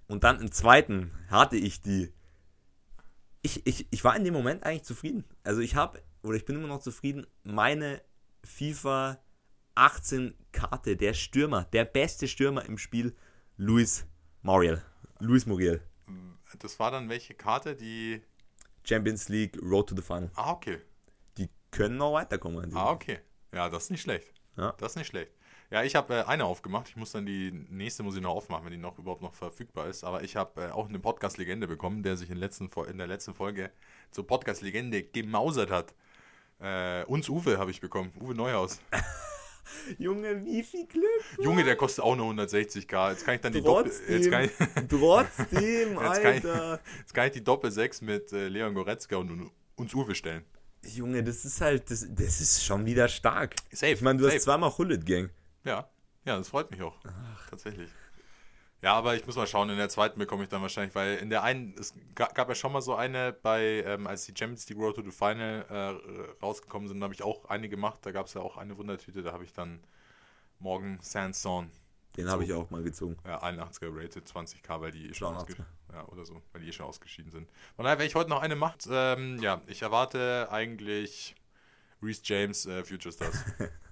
[SPEAKER 1] Und dann im zweiten hatte ich die. Ich, ich, ich war in dem Moment eigentlich zufrieden. Also ich habe, oder ich bin immer noch zufrieden, meine FIFA 18 Karte, der Stürmer, der beste Stürmer im Spiel, Luis Muriel. Luis Muriel.
[SPEAKER 2] Das war dann welche Karte, die.
[SPEAKER 1] Champions League, Road to the Final.
[SPEAKER 2] Ah, okay.
[SPEAKER 1] Die können noch weiterkommen.
[SPEAKER 2] Ah, okay. Ja, das ist nicht schlecht.
[SPEAKER 1] Ja.
[SPEAKER 2] Das ist nicht schlecht. Ja, ich habe äh, eine aufgemacht. Ich muss dann die nächste muss ich noch aufmachen, wenn die noch überhaupt noch verfügbar ist. Aber ich habe äh, auch eine Podcast-Legende bekommen, der sich in, letzten, in der letzten Folge zur Podcast-Legende gemausert hat. Äh, uns Uwe habe ich bekommen. Uwe Neuhaus.
[SPEAKER 1] Junge, wie viel Glück.
[SPEAKER 2] Junge, der kostet auch nur 160k. Jetzt kann ich dann die Doppel.
[SPEAKER 1] Trotzdem,
[SPEAKER 2] Jetzt kann ich,
[SPEAKER 1] trotzdem,
[SPEAKER 2] Jetzt kann ich-
[SPEAKER 1] Alter.
[SPEAKER 2] jetzt kann ich die Doppel 6 mit äh, Leon Goretzka und uns Uwe stellen.
[SPEAKER 1] Junge, das ist halt, das, das ist schon wieder stark.
[SPEAKER 2] Safe.
[SPEAKER 1] Ich meine, du
[SPEAKER 2] safe.
[SPEAKER 1] hast zweimal Hullet Gang.
[SPEAKER 2] Ja, ja, das freut mich auch. Tatsächlich. Ja, aber ich muss mal schauen, in der zweiten bekomme ich dann wahrscheinlich, weil in der einen, es ga- gab ja schon mal so eine bei, ähm, als die Champions League Road to the Final äh, rausgekommen sind, habe ich auch eine gemacht. Da gab es ja auch eine Wundertüte, da habe ich dann morgen Sanson,
[SPEAKER 1] Den habe ich auch mal gezogen.
[SPEAKER 2] ja, 81er rated, 20k, weil die eh schon
[SPEAKER 1] 82.
[SPEAKER 2] ausgeschieden ja, oder so, weil die eh schon ausgeschieden sind. Von daher, wenn ich heute noch eine macht, ähm, ja, ich erwarte eigentlich Reese James äh, Future Stars.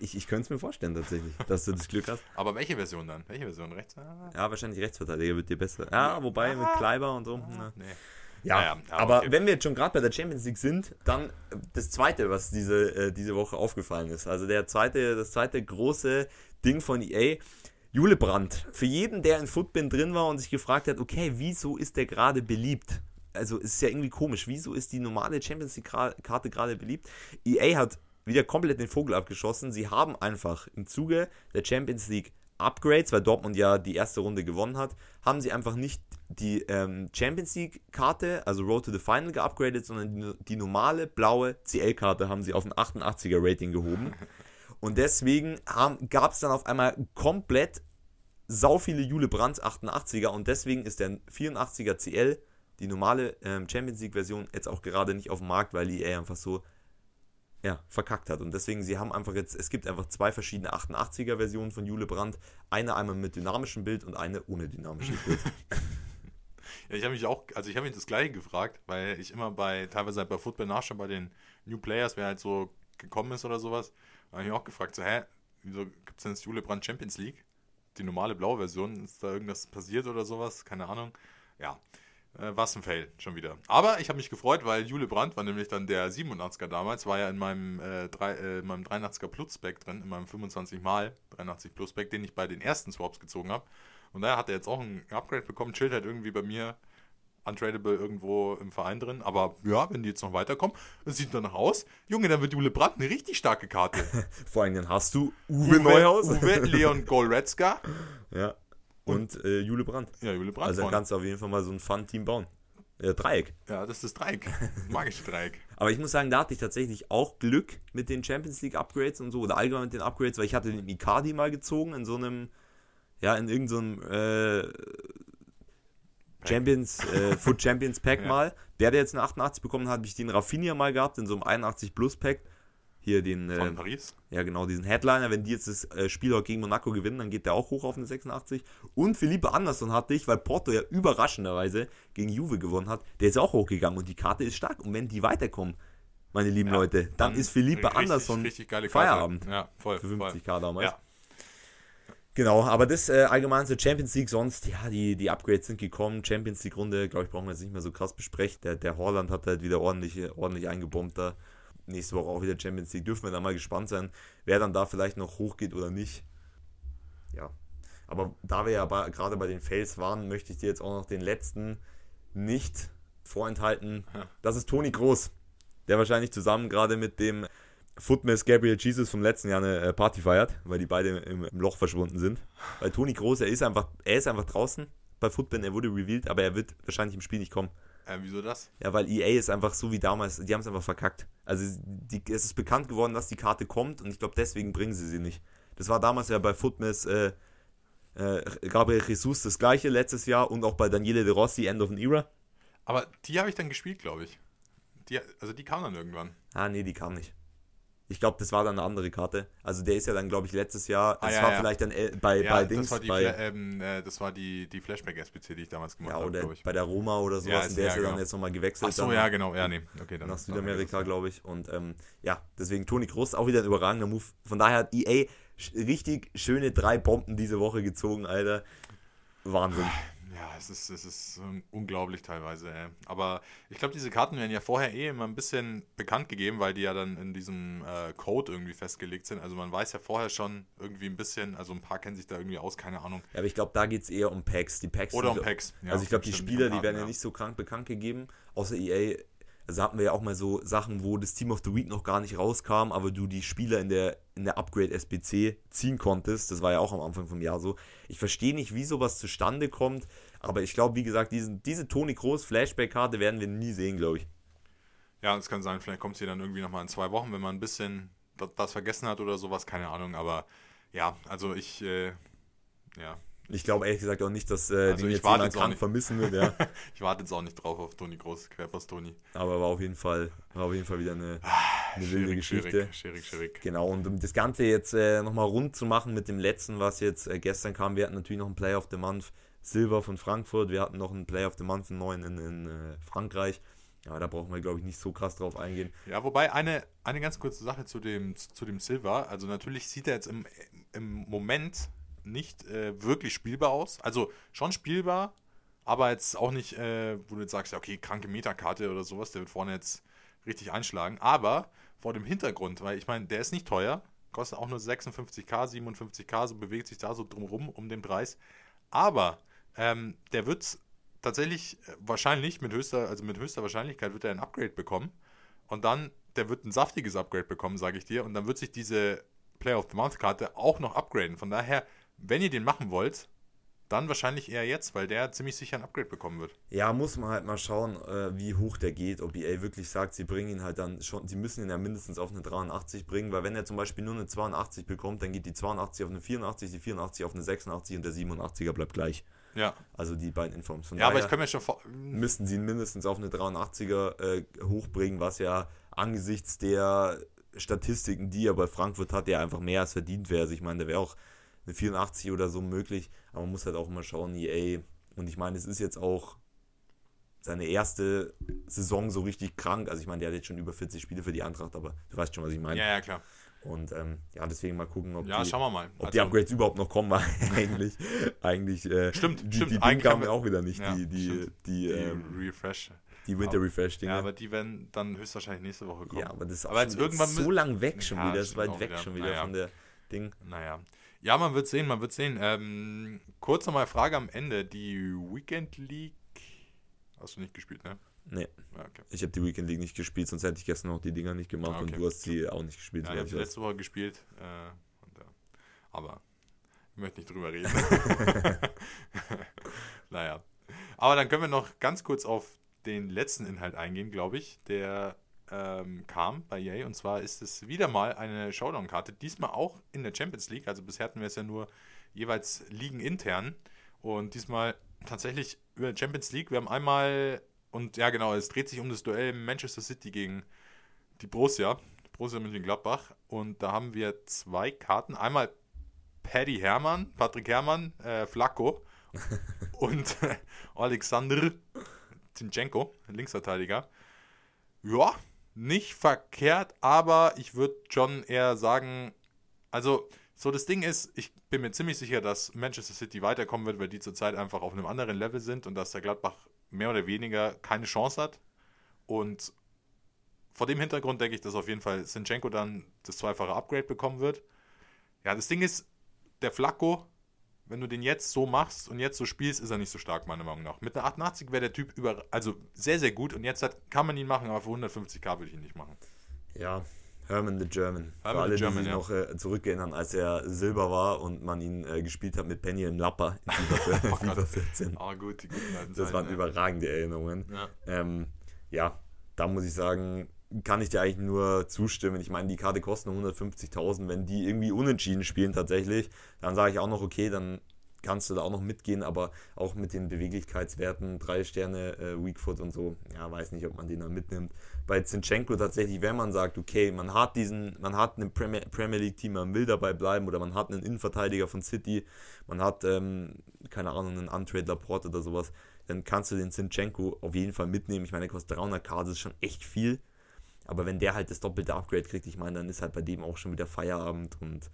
[SPEAKER 1] Ich, ich könnte es mir vorstellen tatsächlich, dass du das Glück hast.
[SPEAKER 2] aber welche Version dann? Welche Version? Rechts? Ah,
[SPEAKER 1] Ja, wahrscheinlich Rechtsverteidiger wird dir besser. Ja, wobei mit Kleiber und so. Na.
[SPEAKER 2] nee.
[SPEAKER 1] Ja,
[SPEAKER 2] Naja, aber
[SPEAKER 1] aber
[SPEAKER 2] okay.
[SPEAKER 1] wenn wir jetzt schon gerade bei der Champions League sind, dann äh, das zweite, was diese, äh, diese Woche aufgefallen ist. Also der zweite, das zweite große Ding von EA. Jule Brandt. Für jeden, der in Footbin drin war und sich gefragt hat, okay, wieso ist der gerade beliebt? Also es ist ja irgendwie komisch. Wieso ist die normale Champions League Karte gerade beliebt? EA hat wieder komplett den Vogel abgeschossen. Sie haben einfach im Zuge der Champions League Upgrades, weil Dortmund ja die erste Runde gewonnen hat, haben sie einfach nicht die ähm, Champions League-Karte, also Road to the Final, geupgradet, sondern die, die normale blaue CL-Karte haben sie auf ein 88er-Rating gehoben. Und deswegen gab es dann auf einmal komplett sau viele Jule Brandt 88er und deswegen ist der 84er CL, die normale ähm, Champions League-Version, jetzt auch gerade nicht auf dem Markt, weil EA einfach so ja, verkackt hat. Und deswegen, sie haben einfach jetzt, es gibt einfach zwei verschiedene 88er-Versionen von Jule Brandt. Eine einmal mit dynamischem Bild und eine ohne dynamisches Bild.
[SPEAKER 2] ja, ich habe mich auch, also ich habe mich das gleiche gefragt, weil ich immer bei, teilweise halt bei Football nachschaue, bei den New Players, wer halt so gekommen ist oder sowas, habe ich mich auch gefragt, so, hä, wieso gibt es denn das Jule Brandt Champions League? Die normale blaue Version, ist da irgendwas passiert oder sowas? Keine Ahnung. Ja, äh, war es ein Fail, schon wieder. Aber ich habe mich gefreut, weil Jule Brandt war nämlich dann der 87er damals, war ja in meinem, äh, drei, äh, in meinem 83er Plus-Spec drin, in meinem 25 mal 83 Plus-Spec, den ich bei den ersten Swaps gezogen habe. Und daher hat er jetzt auch ein Upgrade bekommen, chillt halt irgendwie bei mir untradable irgendwo im Verein drin. Aber ja, wenn die jetzt noch weiterkommen, das sieht danach aus. Junge, dann wird Jule Brandt eine richtig starke Karte.
[SPEAKER 1] Vor allem dann hast du Uwe, Uwe Neuhaus.
[SPEAKER 2] Uwe Leon Goretzka.
[SPEAKER 1] ja. Und, äh, Jule Brandt.
[SPEAKER 2] Ja, Jule Brandt.
[SPEAKER 1] Also dann kannst du auf jeden Fall mal so ein Fun-Team bauen. Äh, Dreieck.
[SPEAKER 2] Ja, das ist das Dreieck. Magische Dreieck.
[SPEAKER 1] Aber ich muss sagen, da hatte ich tatsächlich auch Glück mit den Champions League Upgrades und so, oder allgemein mit den Upgrades, weil ich hatte den Icardi mal gezogen in so einem, ja, in irgendeinem so äh, Champions, äh, Foot Champions Pack ja. mal. Der, der jetzt eine 88 bekommen hat, habe ich den Rafinha mal gehabt in so einem 81 Plus Pack hier den.
[SPEAKER 2] Von äh, Paris?
[SPEAKER 1] Ja, genau, diesen Headliner. Wenn die jetzt das äh, Spiel auch gegen Monaco gewinnen, dann geht der auch hoch auf eine 86. Und Philippe Andersson hatte ich, weil Porto ja überraschenderweise gegen Juve gewonnen hat, der ist auch hochgegangen und die Karte ist stark. Und wenn die weiterkommen, meine lieben ja, Leute, dann, dann, ist Philippe richtig, Andersson
[SPEAKER 2] richtig
[SPEAKER 1] Feierabend.
[SPEAKER 2] Ja, voll.
[SPEAKER 1] Für 50k
[SPEAKER 2] voll.
[SPEAKER 1] damals. Ja. Genau, aber das äh, allgemein zur Champions League sonst, ja, die, die Upgrades sind gekommen. Champions League Runde, glaube ich, brauchen wir jetzt nicht mehr so krass besprechen. Der, der Holland hat halt wieder ordentlich, ordentlich eingebombt da nächste Woche auch wieder Champions League. Dürfen wir da mal gespannt sein, wer dann da vielleicht noch hochgeht oder nicht. Ja. Aber da wir ja gerade bei den Fails waren, möchte ich dir jetzt auch noch den letzten nicht vorenthalten. Das ist Toni Groß, der wahrscheinlich zusammen gerade mit dem Footmiss Gabriel Jesus vom letzten Jahr eine äh, Party feiert, weil die beide im, im Loch verschwunden sind. Weil Toni Groß, er ist einfach, er ist einfach draußen bei Footbin, er wurde revealed, aber er wird wahrscheinlich im Spiel nicht kommen.
[SPEAKER 2] Äh, wieso das?
[SPEAKER 1] Ja, weil EA ist einfach so wie damals, die haben es einfach verkackt. Also die, es ist bekannt geworden, dass die Karte kommt und ich glaube, deswegen bringen sie sie nicht. Das war damals ja bei Footmiss äh, äh, Gabriel Jesus das gleiche letztes Jahr und auch bei Daniele De Rossi End of an Era.
[SPEAKER 2] Aber die habe ich dann gespielt, glaube ich. Die, also die kam dann irgendwann.
[SPEAKER 1] Ah, nee, die kam nicht. Ich glaube, das war dann eine andere Karte. Also der ist ja dann, glaube ich, letztes Jahr.
[SPEAKER 2] Ah,
[SPEAKER 1] das
[SPEAKER 2] ja,
[SPEAKER 1] war
[SPEAKER 2] ja.
[SPEAKER 1] vielleicht dann äh, bei, ja, bei Dings.
[SPEAKER 2] Das war die,
[SPEAKER 1] bei,
[SPEAKER 2] ähm, äh, das war die, die Flashback-SPC, die ich damals gemacht
[SPEAKER 1] ja,
[SPEAKER 2] habe,
[SPEAKER 1] glaube ich. Bei der Roma oder sowas.
[SPEAKER 2] Ja,
[SPEAKER 1] und der ist ja
[SPEAKER 2] genau.
[SPEAKER 1] dann jetzt nochmal gewechselt.
[SPEAKER 2] Ach so, ja, genau. Ja, nee. Okay,
[SPEAKER 1] dann nach Südamerika, glaube ich. Und ähm, ja, deswegen Toni Kroos auch wieder ein überragender Move. Von daher hat EA richtig schöne drei Bomben diese Woche gezogen, Alter. Wahnsinn.
[SPEAKER 2] Ja, es ist, es ist unglaublich teilweise. Ey. Aber ich glaube, diese Karten werden ja vorher eh immer ein bisschen bekannt gegeben, weil die ja dann in diesem äh, Code irgendwie festgelegt sind. Also man weiß ja vorher schon irgendwie ein bisschen, also ein paar kennen sich da irgendwie aus, keine Ahnung.
[SPEAKER 1] Ja, aber ich glaube, da geht es eher um Packs. Die Packs
[SPEAKER 2] Oder um Packs.
[SPEAKER 1] Ja, also ich glaube, die Spieler, die werden ja. ja nicht so krank bekannt gegeben, außer EA also hatten wir ja auch mal so Sachen, wo das Team of the Week noch gar nicht rauskam, aber du die Spieler in der, in der Upgrade SBC ziehen konntest. Das war ja auch am Anfang vom Jahr so. Ich verstehe nicht, wie sowas zustande kommt, aber ich glaube, wie gesagt, diesen, diese Toni Kroos Flashback-Karte werden wir nie sehen, glaube ich.
[SPEAKER 2] Ja, es kann sein, vielleicht kommt sie dann irgendwie nochmal in zwei Wochen, wenn man ein bisschen das, das, vergessen hat oder sowas, keine Ahnung, aber ja, also ich, äh, ja,
[SPEAKER 1] ich glaube ehrlich gesagt auch nicht, dass äh, also den jetzt jemand krank vermissen wird. Ja.
[SPEAKER 2] ich warte jetzt auch nicht drauf auf Toni Groß, Querpass Toni.
[SPEAKER 1] Aber war auf jeden Fall, war auf jeden Fall wieder eine, eine wilde Geschichte.
[SPEAKER 2] Schwierig, schwierig.
[SPEAKER 1] Genau, und um das Ganze jetzt äh, nochmal rund zu machen mit dem letzten, was jetzt äh, gestern kam, wir hatten natürlich noch einen Player of the Month Silver von Frankfurt, wir hatten noch einen Player of the Month, einen neuen in, in äh, Frankreich. Ja, da brauchen wir, glaube ich, nicht so krass drauf eingehen.
[SPEAKER 2] Ja, wobei eine, eine ganz kurze Sache zu dem, zu dem Silver. Also natürlich sieht er jetzt im, im Moment nicht äh, wirklich spielbar aus. Also schon spielbar, aber jetzt auch nicht, äh, wo du jetzt sagst, okay, kranke Metakarte oder sowas, der wird vorne jetzt richtig einschlagen. Aber vor dem Hintergrund, weil ich meine, der ist nicht teuer, kostet auch nur 56k, 57k, so bewegt sich da so drumrum um den Preis. Aber ähm, der wird tatsächlich äh, wahrscheinlich mit höchster, also mit höchster Wahrscheinlichkeit wird er ein Upgrade bekommen. Und dann der wird ein saftiges Upgrade bekommen, sage ich dir. Und dann wird sich diese Player of the Month Karte auch noch upgraden. Von daher, wenn ihr den machen wollt, dann wahrscheinlich eher jetzt, weil der ziemlich sicher ein Upgrade bekommen wird.
[SPEAKER 1] Ja, muss man halt mal schauen, äh, wie hoch der geht. Ob EA wirklich sagt, sie bringen ihn halt dann schon, sie müssen ihn ja mindestens auf eine 83 bringen, weil wenn er zum Beispiel nur eine 82 bekommt, dann geht die 82 auf eine 84, die 84 auf eine 86 und der 87er bleibt gleich.
[SPEAKER 2] Ja.
[SPEAKER 1] Also die beiden Informs.
[SPEAKER 2] Von ja, aber ich kann mir schon vor
[SPEAKER 1] müssten sie ihn mindestens auf eine 83er äh, hochbringen, was ja angesichts der Statistiken, die er bei Frankfurt hat, der einfach mehr als verdient wäre. Also ich meine, der wäre auch eine 84 oder so möglich, aber man muss halt auch mal schauen, EA. Und ich meine, es ist jetzt auch seine erste Saison so richtig krank. Also ich meine, der hat jetzt schon über 40 Spiele für die Eintracht, aber du weißt schon, was ich meine.
[SPEAKER 2] Ja, ja, klar.
[SPEAKER 1] Und ähm, ja, deswegen mal gucken, ob,
[SPEAKER 2] ja,
[SPEAKER 1] die,
[SPEAKER 2] schauen wir mal.
[SPEAKER 1] ob also, die Upgrades überhaupt noch kommen, weil eigentlich, eigentlich äh,
[SPEAKER 2] stimmt,
[SPEAKER 1] die,
[SPEAKER 2] stimmt.
[SPEAKER 1] die Dinge kamen auch wieder nicht,
[SPEAKER 2] ja,
[SPEAKER 1] die, die, die,
[SPEAKER 2] die
[SPEAKER 1] ähm,
[SPEAKER 2] Refresh.
[SPEAKER 1] Die Winter Refresh Dinge.
[SPEAKER 2] Ja, aber die werden dann höchstwahrscheinlich nächste Woche kommen.
[SPEAKER 1] Ja, aber das ist
[SPEAKER 2] aber jetzt irgendwann
[SPEAKER 1] so lang weg schon
[SPEAKER 2] ja,
[SPEAKER 1] wieder, das ist weit weg
[SPEAKER 2] wieder.
[SPEAKER 1] schon wieder
[SPEAKER 2] naja.
[SPEAKER 1] von der Ding.
[SPEAKER 2] Naja. Ja, man wird sehen, man wird sehen. Ähm, kurz nochmal Frage am Ende. Die Weekend League hast du nicht gespielt, ne?
[SPEAKER 1] Nee.
[SPEAKER 2] Ja, okay.
[SPEAKER 1] Ich habe die Weekend League nicht gespielt, sonst hätte ich gestern auch die Dinger nicht gemacht
[SPEAKER 2] Ah, okay.
[SPEAKER 1] und du hast sie auch nicht gespielt.
[SPEAKER 2] Ja, ich habe
[SPEAKER 1] weiß.
[SPEAKER 2] letzte Woche gespielt. Äh, und, äh, aber ich möchte nicht drüber reden. naja. Aber dann können wir noch ganz kurz auf den letzten Inhalt eingehen, glaube ich, der ähm, kam bei EA. Und zwar ist es wieder mal eine Showdown-Karte. Diesmal auch in der Champions League. Also bisher hatten wir es ja nur jeweils Ligen intern. Und diesmal tatsächlich über Champions League. Wir haben einmal, und ja genau, es dreht sich um das Duell Manchester City gegen die Borussia. Borussia Mönchengladbach. Und da haben wir zwei Karten. Einmal Paddy Hermann, Patrick Hermann, äh, Flacco und äh, Alexander Zinchenko, Linksverteidiger. Ja, nicht verkehrt, aber ich würde schon eher sagen, also so das Ding ist, ich bin mir ziemlich sicher, dass Manchester City weiterkommen wird, weil die zurzeit einfach auf einem anderen Level sind und dass der Gladbach mehr oder weniger keine Chance hat. Und vor dem Hintergrund denke ich, dass auf jeden Fall Sinchenko dann das zweifache Upgrade bekommen wird. Ja, das Ding ist, der Flacco, wenn du den jetzt so machst und jetzt so spielst, ist er nicht so stark, meiner Meinung nach. Mit einer 88 wäre der Typ über, also sehr, sehr gut und jetzt hat, kann man ihn machen, aber für 150k würde ich ihn nicht machen.
[SPEAKER 1] Ja, Herman the German. Für
[SPEAKER 2] Herman
[SPEAKER 1] alle,
[SPEAKER 2] the German,
[SPEAKER 1] die sich
[SPEAKER 2] ja.
[SPEAKER 1] noch äh, zurückerinnern, als er Silber war und man ihn äh, gespielt hat mit Penny im Lapper in FIFA,
[SPEAKER 2] Oh
[SPEAKER 1] FIFA
[SPEAKER 2] Gott.
[SPEAKER 1] 14.
[SPEAKER 2] Ah, gut, die guten alten
[SPEAKER 1] Das
[SPEAKER 2] Zeiten,
[SPEAKER 1] waren
[SPEAKER 2] ja.
[SPEAKER 1] überragende Erinnerungen.
[SPEAKER 2] Ja.
[SPEAKER 1] Ähm, ja, da muss ich sagen, kann ich dir eigentlich nur zustimmen. Ich meine, die Karte kostet nur 150.000. Wenn die irgendwie unentschieden spielen tatsächlich, dann sage ich auch noch, okay, dann kannst du da auch noch mitgehen, aber auch mit den Beweglichkeitswerten, drei Sterne äh, Weakfoot und so, ja, weiß nicht, ob man den dann mitnimmt. Bei Zinchenko tatsächlich, wenn man sagt, okay, man hat diesen, man hat einen Premier, Premier League Team, man will dabei bleiben oder man hat einen Innenverteidiger von City, man hat, ähm, keine Ahnung, einen Untrade Laporte oder sowas, dann kannst du den Zinchenko auf jeden Fall mitnehmen. Ich meine, der kostet 300k, das ist schon echt viel. Aber wenn der halt das doppelte Upgrade kriegt, ich meine, dann ist halt bei dem auch schon wieder Feierabend und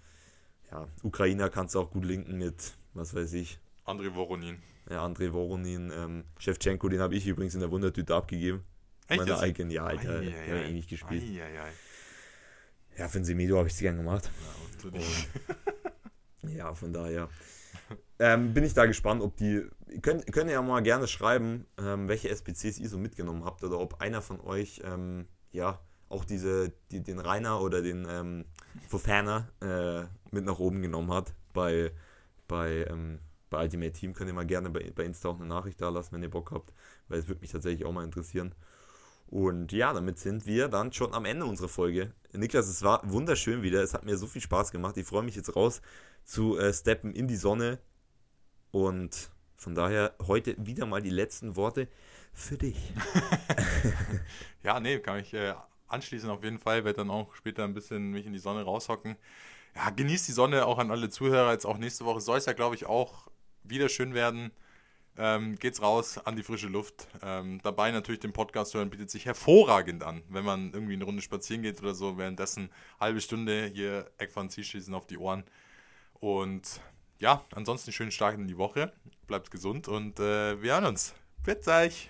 [SPEAKER 1] ja, Ukrainer kannst du auch gut linken mit, was weiß ich,
[SPEAKER 2] André Voronin.
[SPEAKER 1] ja, Andrei Voronin, ähm, Shevchenko, den habe ich übrigens in der Wundertüte abgegeben.
[SPEAKER 2] Echt
[SPEAKER 1] Meine
[SPEAKER 2] jetzt?
[SPEAKER 1] eigenen, ja, Alter,
[SPEAKER 2] Ei, ei,
[SPEAKER 1] eh nicht gespielt.
[SPEAKER 2] Ei, ei, ei.
[SPEAKER 1] Ja, für ein Semedo habe ich es gern gemacht.
[SPEAKER 2] Ja, natürlich.
[SPEAKER 1] Ja, von daher ähm, bin ich da gespannt, ob die. Könnt, könnt ihr ja mal gerne schreiben, ähm, welche SPCs ihr so mitgenommen habt oder ob einer von euch, ähm, ja, auch diese, die, den Rainer oder den ähm, Fofana äh, mit nach oben genommen hat bei, bei, ähm, bei Ultimate Team. Könnt ihr mal gerne bei, bei Insta auch eine Nachricht da lassen, wenn ihr Bock habt, weil es würde mich tatsächlich auch mal interessieren. Und ja, damit sind wir dann schon am Ende unserer Folge. Niklas, es war wunderschön wieder. Es hat mir so viel Spaß gemacht. Ich freue mich jetzt raus zu äh, steppen in die Sonne. Und von daher heute wieder mal die letzten Worte für dich.
[SPEAKER 2] Ja, nee, kann ich äh, anschließen auf jeden Fall. Werde dann auch später ein bisschen mich in die Sonne raushocken. Ja, genießt die Sonne auch an alle Zuhörer. Jetzt auch nächste Woche soll es ja, glaube ich, auch wieder schön werden. Ähm, geht's raus an die frische Luft. Ähm, dabei natürlich den Podcast hören bietet sich hervorragend an, wenn man irgendwie eine Runde spazieren geht oder so. Währenddessen halbe Stunde hier Eckfahren Zielschießen auf die Ohren. Und ja, ansonsten schönen Start in die Woche. Bleibt gesund und äh, wir hören uns. Bis euch!